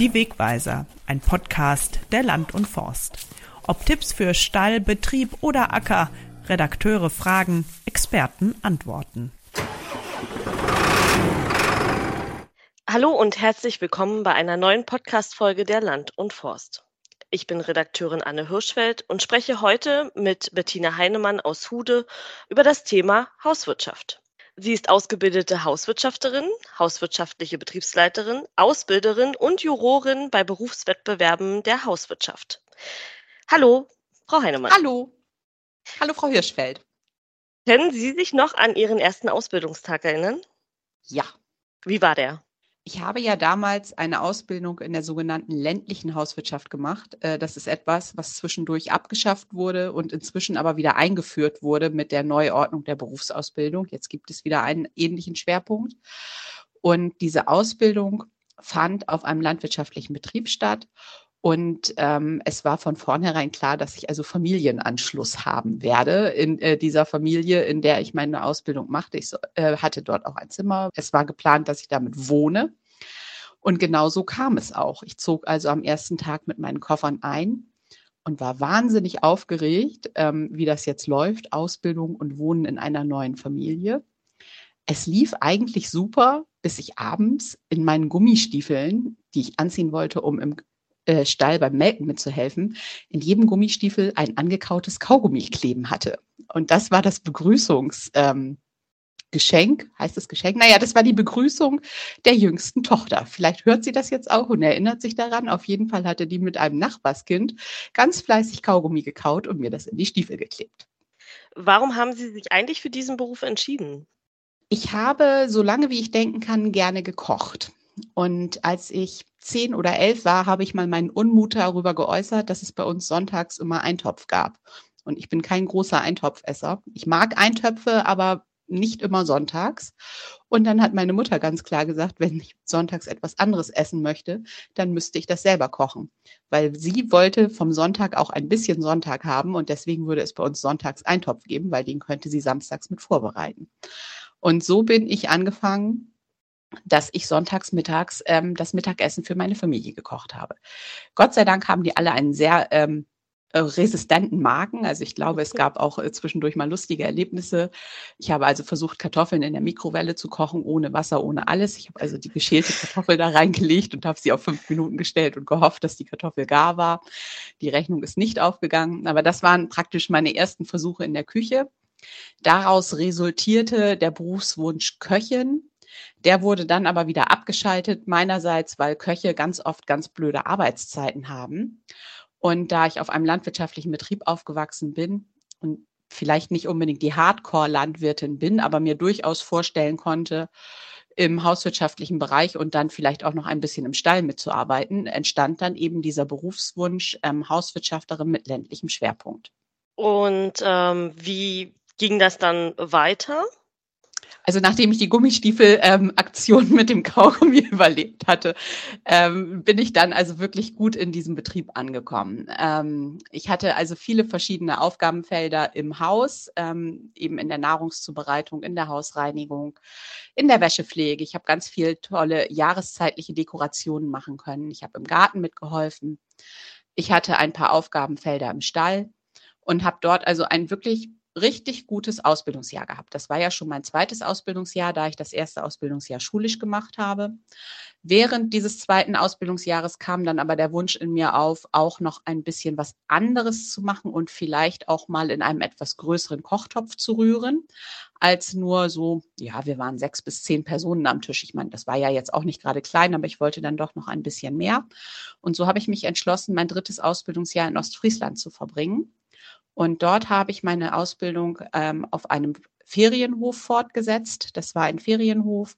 Die Wegweiser, ein Podcast der Land und Forst. Ob Tipps für Stall, Betrieb oder Acker, Redakteure fragen, Experten antworten. Hallo und herzlich willkommen bei einer neuen Podcast-Folge der Land und Forst. Ich bin Redakteurin Anne Hirschfeld und spreche heute mit Bettina Heinemann aus Hude über das Thema Hauswirtschaft. Sie ist ausgebildete Hauswirtschafterin, hauswirtschaftliche Betriebsleiterin, Ausbilderin und Jurorin bei Berufswettbewerben der Hauswirtschaft. Hallo, Frau Heinemann. Hallo. Hallo, Frau Hirschfeld. Können Sie sich noch an Ihren ersten Ausbildungstag erinnern? Ja. Wie war der? Ich habe ja damals eine Ausbildung in der sogenannten ländlichen Hauswirtschaft gemacht. Äh, das ist etwas, was zwischendurch abgeschafft wurde und inzwischen aber wieder eingeführt wurde mit der Neuordnung der Berufsausbildung. Jetzt gibt es wieder einen ähnlichen Schwerpunkt. Und diese Ausbildung fand auf einem landwirtschaftlichen Betrieb statt. Und ähm, es war von vornherein klar, dass ich also Familienanschluss haben werde in äh, dieser Familie, in der ich meine Ausbildung machte. Ich so, äh, hatte dort auch ein Zimmer. Es war geplant, dass ich damit wohne. Und genau so kam es auch. Ich zog also am ersten Tag mit meinen Koffern ein und war wahnsinnig aufgeregt, ähm, wie das jetzt läuft, Ausbildung und Wohnen in einer neuen Familie. Es lief eigentlich super, bis ich abends in meinen Gummistiefeln, die ich anziehen wollte, um im äh, Stall beim Melken mitzuhelfen, in jedem Gummistiefel ein angekautes Kaugummi kleben hatte. Und das war das Begrüßungs, ähm, Geschenk, heißt das Geschenk? Naja, das war die Begrüßung der jüngsten Tochter. Vielleicht hört sie das jetzt auch und erinnert sich daran. Auf jeden Fall hatte die mit einem Nachbarskind ganz fleißig Kaugummi gekaut und mir das in die Stiefel geklebt. Warum haben Sie sich eigentlich für diesen Beruf entschieden? Ich habe, so lange wie ich denken kann, gerne gekocht. Und als ich zehn oder elf war, habe ich mal meinen Unmut darüber geäußert, dass es bei uns sonntags immer Eintopf gab. Und ich bin kein großer Eintopfesser. Ich mag Eintöpfe, aber nicht immer sonntags. Und dann hat meine Mutter ganz klar gesagt, wenn ich sonntags etwas anderes essen möchte, dann müsste ich das selber kochen. Weil sie wollte vom Sonntag auch ein bisschen Sonntag haben und deswegen würde es bei uns sonntags Eintopf geben, weil den könnte sie samstags mit vorbereiten. Und so bin ich angefangen, dass ich sonntags mittags ähm, das Mittagessen für meine Familie gekocht habe. Gott sei Dank haben die alle einen sehr ähm, äh, resistenten Magen. Also ich glaube, es gab auch äh, zwischendurch mal lustige Erlebnisse. Ich habe also versucht, Kartoffeln in der Mikrowelle zu kochen, ohne Wasser, ohne alles. Ich habe also die geschälte Kartoffel da reingelegt und habe sie auf fünf Minuten gestellt und gehofft, dass die Kartoffel gar war. Die Rechnung ist nicht aufgegangen. Aber das waren praktisch meine ersten Versuche in der Küche. Daraus resultierte der Berufswunsch Köchin. Der wurde dann aber wieder abgeschaltet, meinerseits, weil Köche ganz oft ganz blöde Arbeitszeiten haben. Und da ich auf einem landwirtschaftlichen Betrieb aufgewachsen bin und vielleicht nicht unbedingt die Hardcore-Landwirtin bin, aber mir durchaus vorstellen konnte, im hauswirtschaftlichen Bereich und dann vielleicht auch noch ein bisschen im Stall mitzuarbeiten, entstand dann eben dieser Berufswunsch ähm, Hauswirtschafterin mit ländlichem Schwerpunkt. Und ähm, wie ging das dann weiter? Also nachdem ich die Gummistiefel-Aktion ähm, mit dem Kaugummi überlebt hatte, ähm, bin ich dann also wirklich gut in diesem Betrieb angekommen. Ähm, ich hatte also viele verschiedene Aufgabenfelder im Haus, ähm, eben in der Nahrungszubereitung, in der Hausreinigung, in der Wäschepflege. Ich habe ganz viel tolle jahreszeitliche Dekorationen machen können. Ich habe im Garten mitgeholfen. Ich hatte ein paar Aufgabenfelder im Stall und habe dort also ein wirklich richtig gutes Ausbildungsjahr gehabt. Das war ja schon mein zweites Ausbildungsjahr, da ich das erste Ausbildungsjahr schulisch gemacht habe. Während dieses zweiten Ausbildungsjahres kam dann aber der Wunsch in mir auf, auch noch ein bisschen was anderes zu machen und vielleicht auch mal in einem etwas größeren Kochtopf zu rühren, als nur so, ja, wir waren sechs bis zehn Personen am Tisch. Ich meine, das war ja jetzt auch nicht gerade klein, aber ich wollte dann doch noch ein bisschen mehr. Und so habe ich mich entschlossen, mein drittes Ausbildungsjahr in Ostfriesland zu verbringen und dort habe ich meine Ausbildung ähm, auf einem Ferienhof fortgesetzt. Das war ein Ferienhof,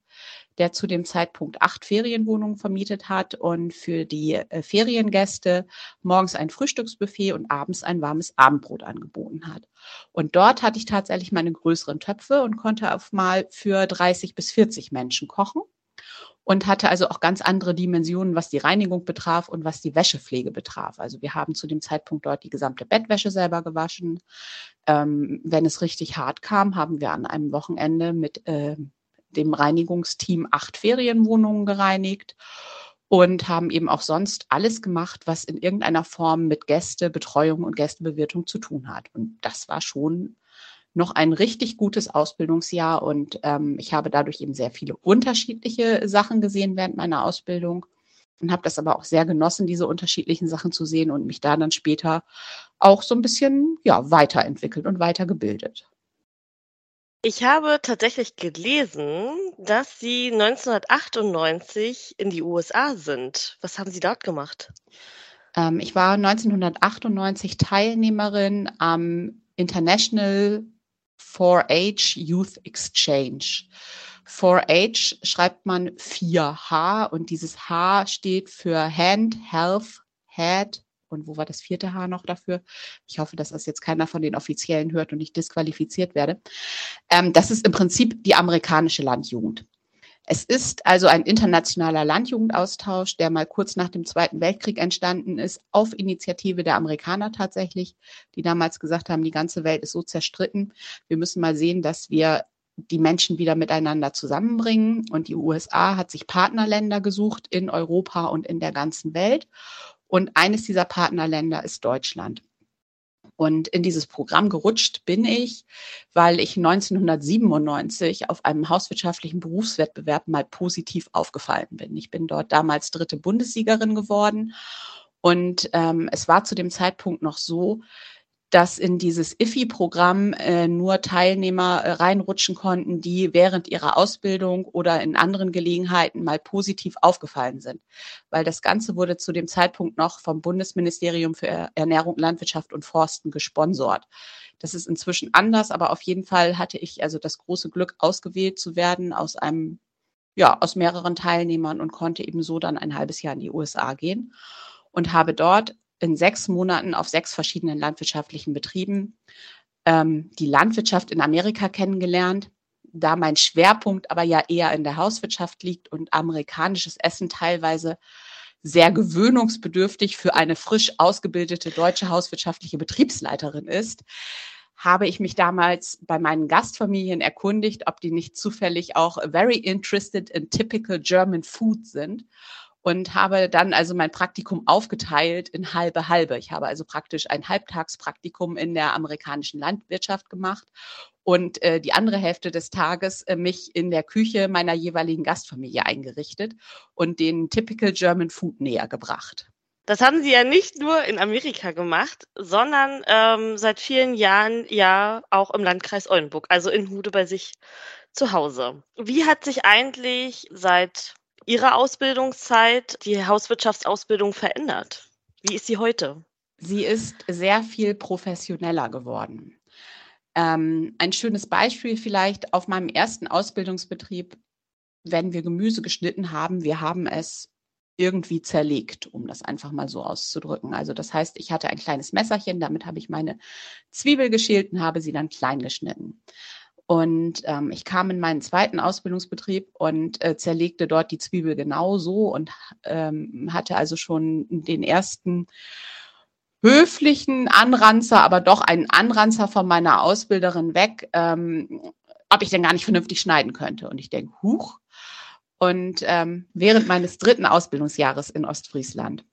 der zu dem Zeitpunkt acht Ferienwohnungen vermietet hat und für die äh, Feriengäste morgens ein Frühstücksbuffet und abends ein warmes Abendbrot angeboten hat. Und dort hatte ich tatsächlich meine größeren Töpfe und konnte auf mal für 30 bis 40 Menschen kochen und hatte also auch ganz andere Dimensionen, was die Reinigung betraf und was die Wäschepflege betraf. Also wir haben zu dem Zeitpunkt dort die gesamte Bettwäsche selber gewaschen. Ähm, wenn es richtig hart kam, haben wir an einem Wochenende mit äh, dem Reinigungsteam acht Ferienwohnungen gereinigt. und haben eben auch sonst alles gemacht, was in irgendeiner Form mit Gästebetreuung und Gästebewirtung zu tun hat. Und das war schon noch ein richtig gutes Ausbildungsjahr und ähm, ich habe dadurch eben sehr viele unterschiedliche Sachen gesehen während meiner Ausbildung und habe das aber auch sehr genossen, diese unterschiedlichen Sachen zu sehen und mich da dann später auch so ein bisschen ja weiterentwickelt und weitergebildet. Ich habe tatsächlich gelesen, dass Sie 1998 in die USA sind. Was haben Sie dort gemacht? Ähm, ich war 1998 Teilnehmerin am International 4-H Youth Exchange. 4-H schreibt man 4H und dieses H steht für Hand, Health, Head und wo war das vierte H noch dafür? Ich hoffe, dass das jetzt keiner von den Offiziellen hört und ich disqualifiziert werde. Ähm, das ist im Prinzip die amerikanische Landjugend. Es ist also ein internationaler Landjugendaustausch, der mal kurz nach dem Zweiten Weltkrieg entstanden ist, auf Initiative der Amerikaner tatsächlich, die damals gesagt haben, die ganze Welt ist so zerstritten. Wir müssen mal sehen, dass wir die Menschen wieder miteinander zusammenbringen. Und die USA hat sich Partnerländer gesucht in Europa und in der ganzen Welt. Und eines dieser Partnerländer ist Deutschland. Und in dieses Programm gerutscht bin ich, weil ich 1997 auf einem hauswirtschaftlichen Berufswettbewerb mal positiv aufgefallen bin. Ich bin dort damals dritte Bundessiegerin geworden. Und ähm, es war zu dem Zeitpunkt noch so, dass in dieses IFI-Programm äh, nur Teilnehmer äh, reinrutschen konnten, die während ihrer Ausbildung oder in anderen Gelegenheiten mal positiv aufgefallen sind. Weil das Ganze wurde zu dem Zeitpunkt noch vom Bundesministerium für Ernährung, Landwirtschaft und Forsten gesponsert. Das ist inzwischen anders, aber auf jeden Fall hatte ich also das große Glück, ausgewählt zu werden aus einem, ja, aus mehreren Teilnehmern und konnte eben so dann ein halbes Jahr in die USA gehen und habe dort in sechs Monaten auf sechs verschiedenen landwirtschaftlichen Betrieben ähm, die Landwirtschaft in Amerika kennengelernt. Da mein Schwerpunkt aber ja eher in der Hauswirtschaft liegt und amerikanisches Essen teilweise sehr gewöhnungsbedürftig für eine frisch ausgebildete deutsche hauswirtschaftliche Betriebsleiterin ist, habe ich mich damals bei meinen Gastfamilien erkundigt, ob die nicht zufällig auch very interested in typical German food sind und habe dann also mein Praktikum aufgeteilt in halbe halbe. Ich habe also praktisch ein Halbtagspraktikum in der amerikanischen Landwirtschaft gemacht und äh, die andere Hälfte des Tages äh, mich in der Küche meiner jeweiligen Gastfamilie eingerichtet und den Typical German Food näher gebracht. Das haben Sie ja nicht nur in Amerika gemacht, sondern ähm, seit vielen Jahren ja auch im Landkreis Oldenburg, also in Hude bei sich zu Hause. Wie hat sich eigentlich seit Ihre Ausbildungszeit, die Hauswirtschaftsausbildung verändert? Wie ist sie heute? Sie ist sehr viel professioneller geworden. Ähm, ein schönes Beispiel vielleicht auf meinem ersten Ausbildungsbetrieb, wenn wir Gemüse geschnitten haben, wir haben es irgendwie zerlegt, um das einfach mal so auszudrücken. Also das heißt, ich hatte ein kleines Messerchen, damit habe ich meine Zwiebel geschält und habe sie dann klein geschnitten. Und ähm, ich kam in meinen zweiten Ausbildungsbetrieb und äh, zerlegte dort die Zwiebel genauso und ähm, hatte also schon den ersten höflichen Anranzer, aber doch einen Anranzer von meiner Ausbilderin weg, ähm, ob ich denn gar nicht vernünftig schneiden könnte. Und ich denke, huch. Und ähm, während meines dritten Ausbildungsjahres in Ostfriesland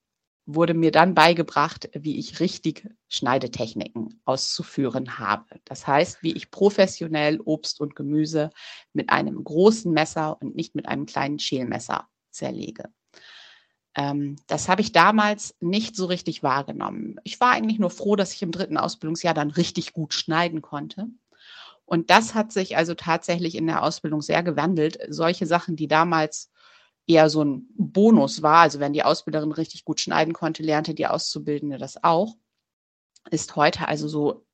wurde mir dann beigebracht, wie ich richtig Schneidetechniken auszuführen habe. Das heißt, wie ich professionell Obst und Gemüse mit einem großen Messer und nicht mit einem kleinen Schälmesser zerlege. Ähm, das habe ich damals nicht so richtig wahrgenommen. Ich war eigentlich nur froh, dass ich im dritten Ausbildungsjahr dann richtig gut schneiden konnte. Und das hat sich also tatsächlich in der Ausbildung sehr gewandelt. Solche Sachen, die damals eher so ein Bonus war. Also wenn die Ausbilderin richtig gut schneiden konnte, lernte die Auszubildende das auch. Ist heute also so,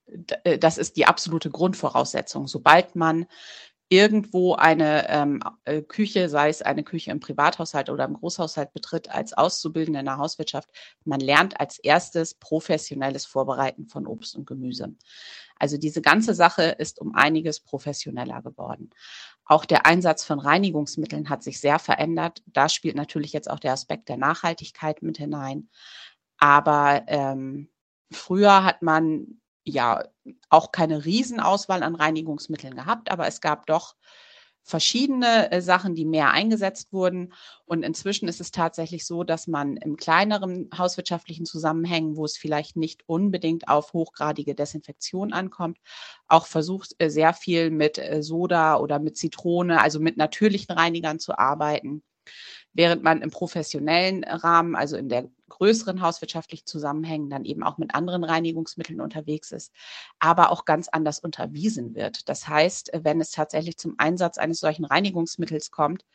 äh, das ist die absolute Grundvoraussetzung. Sobald man irgendwo eine ähm, äh, Küche, sei es eine Küche im Privathaushalt oder im Großhaushalt betritt, als Auszubildende in der Hauswirtschaft, man lernt als erstes professionelles Vorbereiten von Obst und Gemüse. Also diese ganze Sache ist um einiges professioneller geworden. Auch der Einsatz von Reinigungsmitteln hat sich sehr verändert. Da spielt natürlich jetzt auch der Aspekt der Nachhaltigkeit mit hinein. Aber ähm, früher hat man ja auch keine Riesenauswahl an Reinigungsmitteln gehabt, aber es gab doch verschiedene äh, Sachen, die mehr eingesetzt wurden. Und inzwischen ist es tatsächlich so, dass man im kleineren hauswirtschaftlichen Zusammenhängen, wo es vielleicht nicht unbedingt auf hochgradige Desinfektion ankommt, auch versucht, äh, sehr viel mit äh, Soda oder mit Zitrone, also mit natürlichen Reinigern zu arbeiten während man im professionellen Rahmen, also in der größeren hauswirtschaftlichen Zusammenhängen, dann eben auch mit anderen Reinigungsmitteln unterwegs ist, aber auch ganz anders unterwiesen wird. Das heißt, wenn es tatsächlich zum Einsatz eines solchen Reinigungsmittels kommt,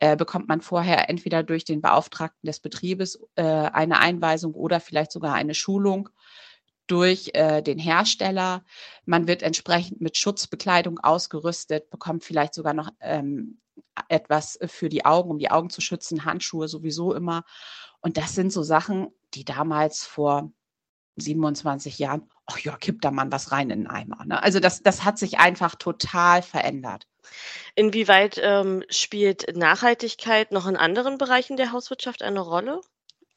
äh, bekommt man vorher entweder durch den Beauftragten des Betriebes äh, eine Einweisung oder vielleicht sogar eine Schulung durch äh, den Hersteller. Man wird entsprechend mit Schutzbekleidung ausgerüstet, bekommt vielleicht sogar noch ähm, etwas für die Augen, um die Augen zu schützen, Handschuhe sowieso immer. Und das sind so Sachen, die damals vor 27 Jahren, ach ja, kippt da mal was rein in den Eimer. Ne? Also das, das hat sich einfach total verändert. Inwieweit ähm, spielt Nachhaltigkeit noch in anderen Bereichen der Hauswirtschaft eine Rolle?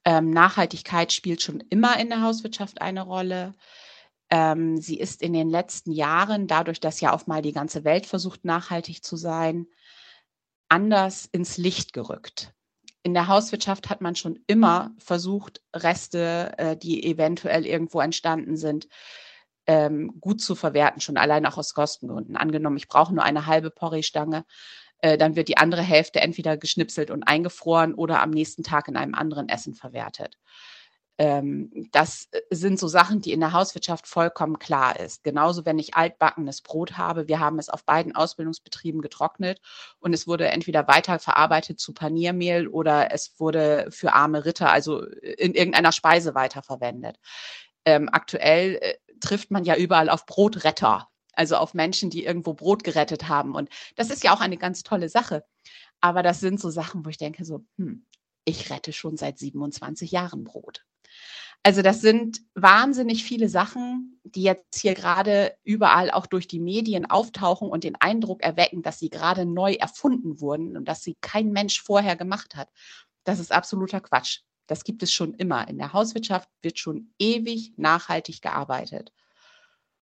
Ähm, Nachhaltigkeit spielt schon immer in der Hauswirtschaft eine Rolle. Ähm, sie ist in den letzten Jahren, dadurch, dass ja auch mal die ganze Welt versucht, nachhaltig zu sein, anders ins Licht gerückt. In der Hauswirtschaft hat man schon immer versucht, Reste, äh, die eventuell irgendwo entstanden sind, ähm, gut zu verwerten, schon allein auch aus Kostengründen. Angenommen, ich brauche nur eine halbe Porree-Stange, äh, dann wird die andere Hälfte entweder geschnipselt und eingefroren oder am nächsten Tag in einem anderen Essen verwertet das äh, sind so Sachen, die in der Hauswirtschaft vollkommen klar ist. Genauso, wenn ich altbackenes Brot habe. Wir haben es auf beiden Ausbildungsbetrieben getrocknet und es wurde entweder weiterverarbeitet zu Paniermehl oder es wurde für arme Ritter, also in irgendeiner Speise weiterverwendet. Ähm, aktuell äh, trifft man ja überall auf Brotretter, also auf Menschen, die irgendwo Brot gerettet haben. Und das ist ja auch eine ganz tolle Sache. Aber das sind so Sachen, wo ich denke, so, hm, ich rette schon seit 27 Jahren Brot. Also das sind wahnsinnig viele Sachen, die jetzt hier gerade überall auch durch die Medien auftauchen und den Eindruck erwecken, dass sie gerade neu erfunden wurden und dass sie kein Mensch vorher gemacht hat. Das ist absoluter Quatsch. Das gibt es schon immer. In der Hauswirtschaft wird schon ewig nachhaltig gearbeitet.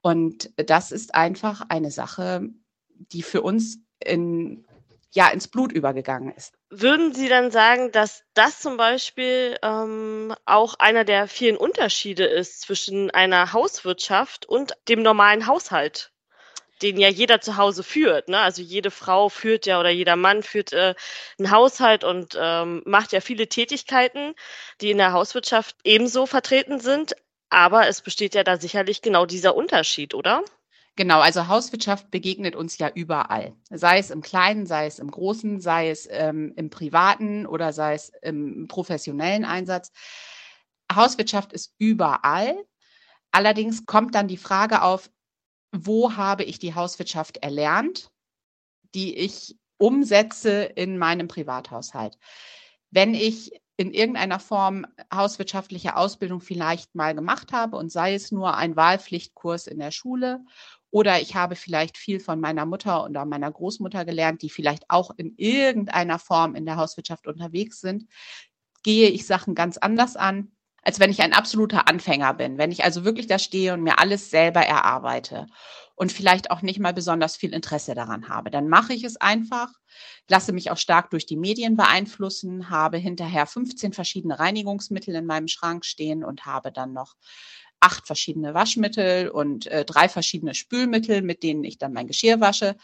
Und das ist einfach eine Sache, die für uns in ja ins Blut übergegangen ist. Würden Sie dann sagen, dass das zum Beispiel ähm, auch einer der vielen Unterschiede ist zwischen einer Hauswirtschaft und dem normalen Haushalt? den ja jeder zu Hause führt. Ne? Also jede Frau führt ja oder jeder Mann führt äh, einen Haushalt und ähm, macht ja viele Tätigkeiten, die in der Hauswirtschaft ebenso vertreten sind. Aber es besteht ja da sicherlich genau dieser Unterschied, oder? Genau, also Hauswirtschaft begegnet uns ja überall. Sei es im Kleinen, sei es im Großen, sei es ähm, im privaten oder sei es im professionellen Einsatz. Hauswirtschaft ist überall. Allerdings kommt dann die Frage auf, wo habe ich die Hauswirtschaft erlernt, die ich umsetze in meinem Privathaushalt. Wenn ich in irgendeiner Form hauswirtschaftliche Ausbildung vielleicht mal gemacht habe und sei es nur ein Wahlpflichtkurs in der Schule oder ich habe vielleicht viel von meiner Mutter oder meiner Großmutter gelernt, die vielleicht auch in irgendeiner Form in der Hauswirtschaft unterwegs sind, gehe ich Sachen ganz anders an, als wenn ich ein absoluter Anfänger bin. Wenn ich also wirklich da stehe und mir alles selber erarbeite und vielleicht auch nicht mal besonders viel Interesse daran habe, dann mache ich es einfach, lasse mich auch stark durch die Medien beeinflussen, habe hinterher 15 verschiedene Reinigungsmittel in meinem Schrank stehen und habe dann noch acht verschiedene Waschmittel und äh, drei verschiedene Spülmittel, mit denen ich dann mein Geschirr wasche,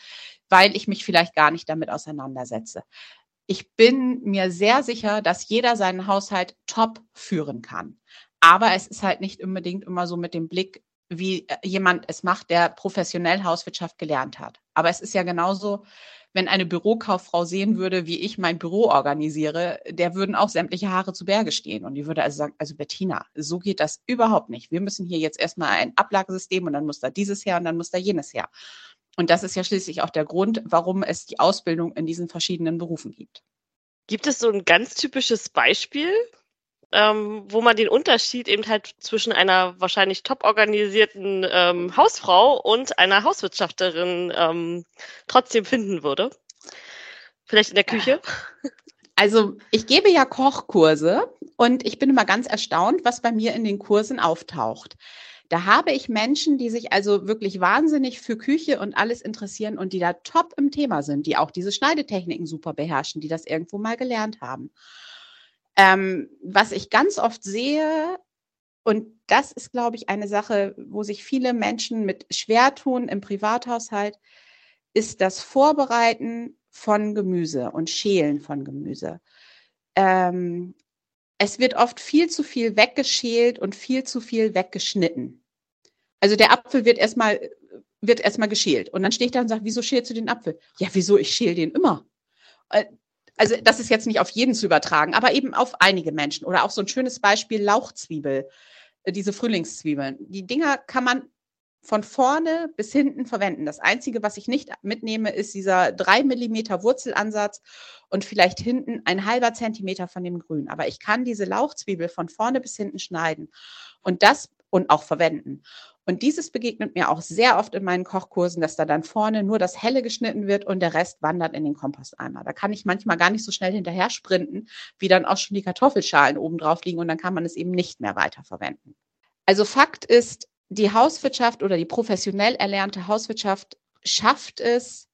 weil ich mich vielleicht gar nicht damit auseinandersetze. Ich bin mir sehr sicher, dass jeder seinen Haushalt top führen kann. Aber es ist halt nicht unbedingt immer so mit dem Blick, wie äh, jemand es macht, der professionell Hauswirtschaft gelernt hat. Aber es ist ja genauso, wenn eine Bürokauffrau sehen würde, wie ich mein Büro organisiere, der würden auch sämtliche Haare zu Berge stehen. Und die würde also sagen, also Bettina, so geht das überhaupt nicht. Wir müssen hier jetzt erstmal ein Ablagesystem und dann muss da dieses her und dann muss da jenes her. Und das ist ja schließlich auch der Grund, warum es die Ausbildung in diesen verschiedenen Berufen gibt. Gibt es so ein ganz typisches Beispiel, ähm, wo man den Unterschied eben halt zwischen einer wahrscheinlich top organisierten ähm, Hausfrau und einer Hauswirtschafterin ähm, trotzdem finden würde. Vielleicht in der Küche? Also ich gebe ja Kochkurse und ich bin immer ganz erstaunt, was bei mir in den Kursen auftaucht. Da habe ich Menschen, die sich also wirklich wahnsinnig für Küche und alles interessieren und die da top im Thema sind, die auch diese Schneidetechniken super beherrschen, die das irgendwo mal gelernt haben. Ähm, was ich ganz oft sehe, und das ist, glaube ich, eine Sache, wo sich viele Menschen mit schwer tun im Privathaushalt, ist das Vorbereiten von Gemüse und Schälen von Gemüse. Ähm, es wird oft viel zu viel weggeschält und viel zu viel weggeschnitten. Also der Apfel wird erstmal wird erstmal geschält und dann stehe ich da und sage, wieso schälst du den Apfel? Ja, wieso? Ich schäle den immer. Also das ist jetzt nicht auf jeden zu übertragen, aber eben auf einige Menschen. Oder auch so ein schönes Beispiel Lauchzwiebel, äh, diese Frühlingszwiebeln. Die Dinger kann man von vorne bis hinten verwenden. Das Einzige, was ich nicht mitnehme, ist dieser drei Millimeter Wurzelansatz und vielleicht hinten ein halber Zentimeter von dem Grün. Aber ich kann diese Lauchzwiebel von vorne bis hinten schneiden und das und auch verwenden. Und dieses begegnet mir auch sehr oft in meinen Kochkursen, dass da dann vorne nur das Helle geschnitten wird und der Rest wandert in den Komposteimer. Da kann ich manchmal gar nicht so schnell hinterher sprinten, wie dann auch schon die Kartoffelschalen oben drauf liegen und dann kann man es eben nicht mehr weiterverwenden. Also Fakt ist, die Hauswirtschaft oder die professionell erlernte Hauswirtschaft schafft es,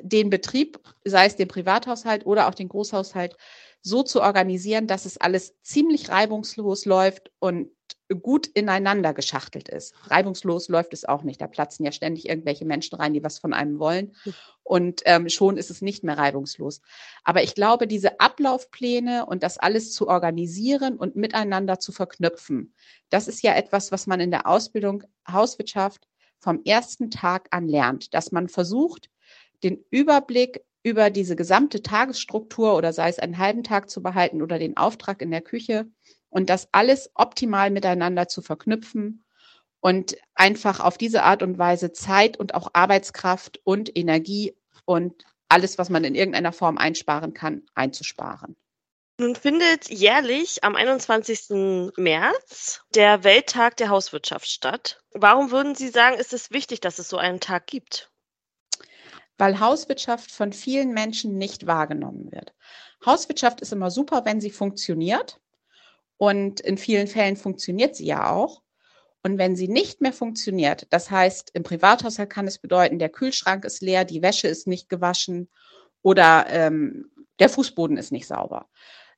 den Betrieb, sei es den Privathaushalt oder auch den Großhaushalt, so zu organisieren, dass es alles ziemlich reibungslos läuft und gut ineinander geschachtelt ist. Reibungslos läuft es auch nicht. Da platzen ja ständig irgendwelche Menschen rein, die was von einem wollen. Und ähm, schon ist es nicht mehr reibungslos. Aber ich glaube, diese Ablaufpläne und das alles zu organisieren und miteinander zu verknüpfen, das ist ja etwas, was man in der Ausbildung Hauswirtschaft vom ersten Tag an lernt, dass man versucht, den Überblick über diese gesamte Tagesstruktur oder sei es einen halben Tag zu behalten oder den Auftrag in der Küche und das alles optimal miteinander zu verknüpfen und einfach auf diese Art und Weise Zeit und auch Arbeitskraft und Energie und alles, was man in irgendeiner Form einsparen kann, einzusparen. Nun findet jährlich am 21. März der Welttag der Hauswirtschaft statt. Warum würden Sie sagen, ist es wichtig, dass es so einen Tag gibt? Weil Hauswirtschaft von vielen Menschen nicht wahrgenommen wird. Hauswirtschaft ist immer super, wenn sie funktioniert. Und in vielen Fällen funktioniert sie ja auch. Und wenn sie nicht mehr funktioniert, das heißt, im Privathaushalt kann es bedeuten, der Kühlschrank ist leer, die Wäsche ist nicht gewaschen oder ähm, der Fußboden ist nicht sauber.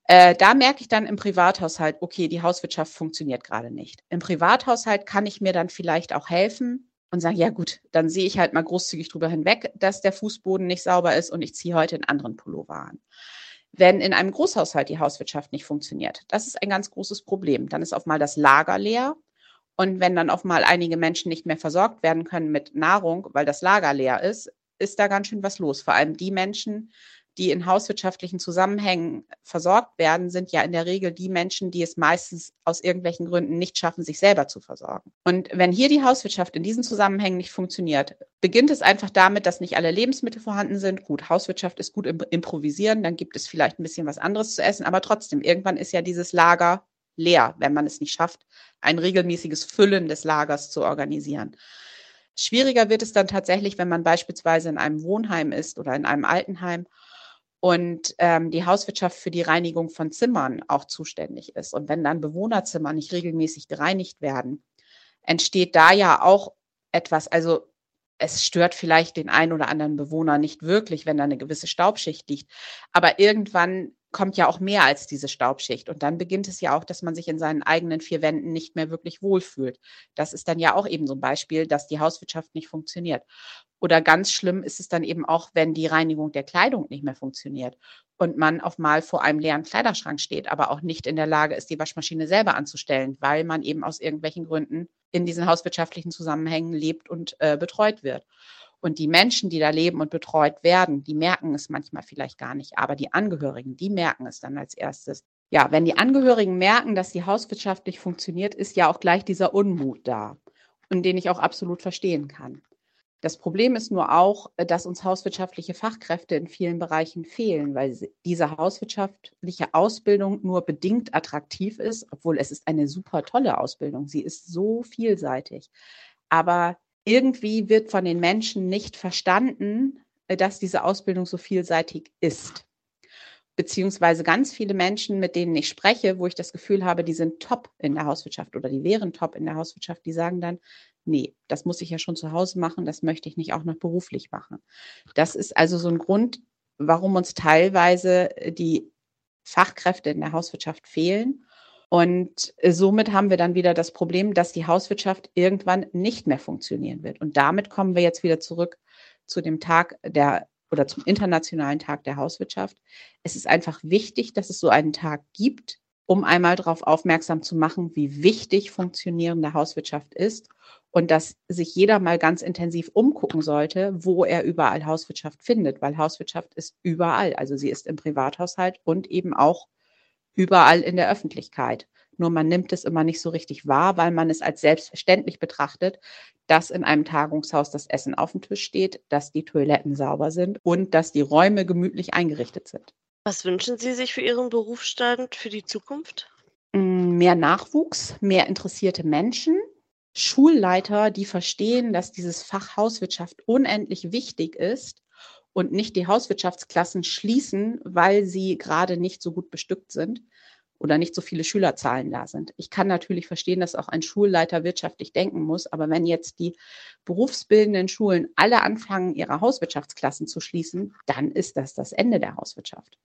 Äh, da merke ich dann im Privathaushalt, okay, die Hauswirtschaft funktioniert gerade nicht. Im Privathaushalt kann ich mir dann vielleicht auch helfen und sagen, ja gut, dann sehe ich halt mal großzügig drüber hinweg, dass der Fußboden nicht sauber ist und ich ziehe heute einen anderen Pullover an wenn in einem Großhaushalt die Hauswirtschaft nicht funktioniert. Das ist ein ganz großes Problem. Dann ist auf mal das Lager leer. Und wenn dann auf mal einige Menschen nicht mehr versorgt werden können mit Nahrung, weil das Lager leer ist, ist da ganz schön was los. Vor allem die Menschen, die in hauswirtschaftlichen Zusammenhängen versorgt werden, sind ja in der Regel die Menschen, die es meistens aus irgendwelchen Gründen nicht schaffen, sich selber zu versorgen. Und wenn hier die Hauswirtschaft in diesen Zusammenhängen nicht funktioniert, beginnt es einfach damit, dass nicht alle Lebensmittel vorhanden sind. Gut, Hauswirtschaft ist gut im Improvisieren, dann gibt es vielleicht ein bisschen was anderes zu essen, aber trotzdem, irgendwann ist ja dieses Lager leer, wenn man es nicht schafft, ein regelmäßiges Füllen des Lagers zu organisieren. Schwieriger wird es dann tatsächlich, wenn man beispielsweise in einem Wohnheim ist oder in einem Altenheim und ähm, die Hauswirtschaft für die Reinigung von Zimmern auch zuständig ist. Und wenn dann Bewohnerzimmer nicht regelmäßig gereinigt werden, entsteht da ja auch etwas, also es stört vielleicht den einen oder anderen Bewohner nicht wirklich, wenn da eine gewisse Staubschicht liegt. Aber irgendwann kommt ja auch mehr als diese Staubschicht. Und dann beginnt es ja auch, dass man sich in seinen eigenen vier Wänden nicht mehr wirklich wohlfühlt. Das ist dann ja auch eben so ein Beispiel, dass die Hauswirtschaft nicht funktioniert. Oder ganz schlimm ist es dann eben auch, wenn die Reinigung der Kleidung nicht mehr funktioniert und man auf mal vor einem leeren Kleiderschrank steht, aber auch nicht in der Lage ist, die Waschmaschine selber anzustellen, weil man eben aus irgendwelchen Gründen in diesen hauswirtschaftlichen Zusammenhängen lebt und äh, betreut wird. Und die Menschen, die da leben und betreut werden, die merken es manchmal vielleicht gar nicht, aber die Angehörigen, die merken es dann als erstes. Ja, wenn die Angehörigen merken, dass die Hauswirtschaft nicht funktioniert, ist ja auch gleich dieser Unmut da und den ich auch absolut verstehen kann. Das Problem ist nur auch, dass uns hauswirtschaftliche Fachkräfte in vielen Bereichen fehlen, weil diese hauswirtschaftliche Ausbildung nur bedingt attraktiv ist, obwohl es ist eine super tolle Ausbildung. Sie ist so vielseitig. Aber irgendwie wird von den Menschen nicht verstanden, äh, dass diese Ausbildung so vielseitig ist. beziehungsweise ganz viele Menschen, mit denen ich spreche, wo ich das Gefühl habe, die sind top in der Hauswirtschaft oder die wären top in der Hauswirtschaft, die sagen dann, nee, das muss ich ja schon zu Hause machen, das möchte ich nicht auch noch beruflich machen. Das ist also so ein Grund, warum uns teilweise die Fachkräfte in der Hauswirtschaft fehlen. Und somit haben wir dann wieder das Problem, dass die Hauswirtschaft irgendwann nicht mehr funktionieren wird. Und damit kommen wir jetzt wieder zurück zu dem Tag der oder zum Internationalen Tag der Hauswirtschaft. Es ist einfach wichtig, dass es so einen Tag gibt, um einmal darauf aufmerksam zu machen, wie wichtig funktionierende Hauswirtschaft ist und dass sich jeder mal ganz intensiv umgucken sollte, wo er überall Hauswirtschaft findet, weil Hauswirtschaft ist überall. Also sie ist im Privathaushalt und eben auch überall in der Öffentlichkeit. Nur man nimmt es immer nicht so richtig wahr, weil man es als selbstverständlich betrachtet, dass in einem Tagungshaus das Essen auf dem Tisch steht, dass die Toiletten sauber sind und dass die Räume gemütlich eingerichtet sind. Was wünschen Sie sich für Ihren Berufsstand für die Zukunft? Mm, mehr Nachwuchs, mehr interessierte Menschen, Schulleiter, die verstehen, dass dieses Fach Hauswirtschaft unendlich wichtig ist und nicht die Hauswirtschaftsklassen schließen, weil sie gerade nicht so gut bestückt sind oder nicht so viele Schülerzahlen da sind. Ich kann natürlich verstehen, dass auch ein Schulleiter wirtschaftlich denken muss, aber wenn jetzt die berufsbildenden Schulen alle anfangen, ihre Hauswirtschaftsklassen zu schließen, dann ist das das Ende der Hauswirtschaft.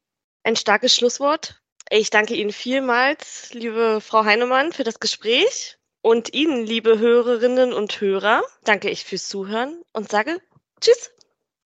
Ein starkes Schlusswort. Ich danke Ihnen vielmals, liebe Frau Heinemann, für das Gespräch. Und Ihnen, liebe Hörerinnen und Hörer, danke ich fürs Zuhören und sage Tschüss.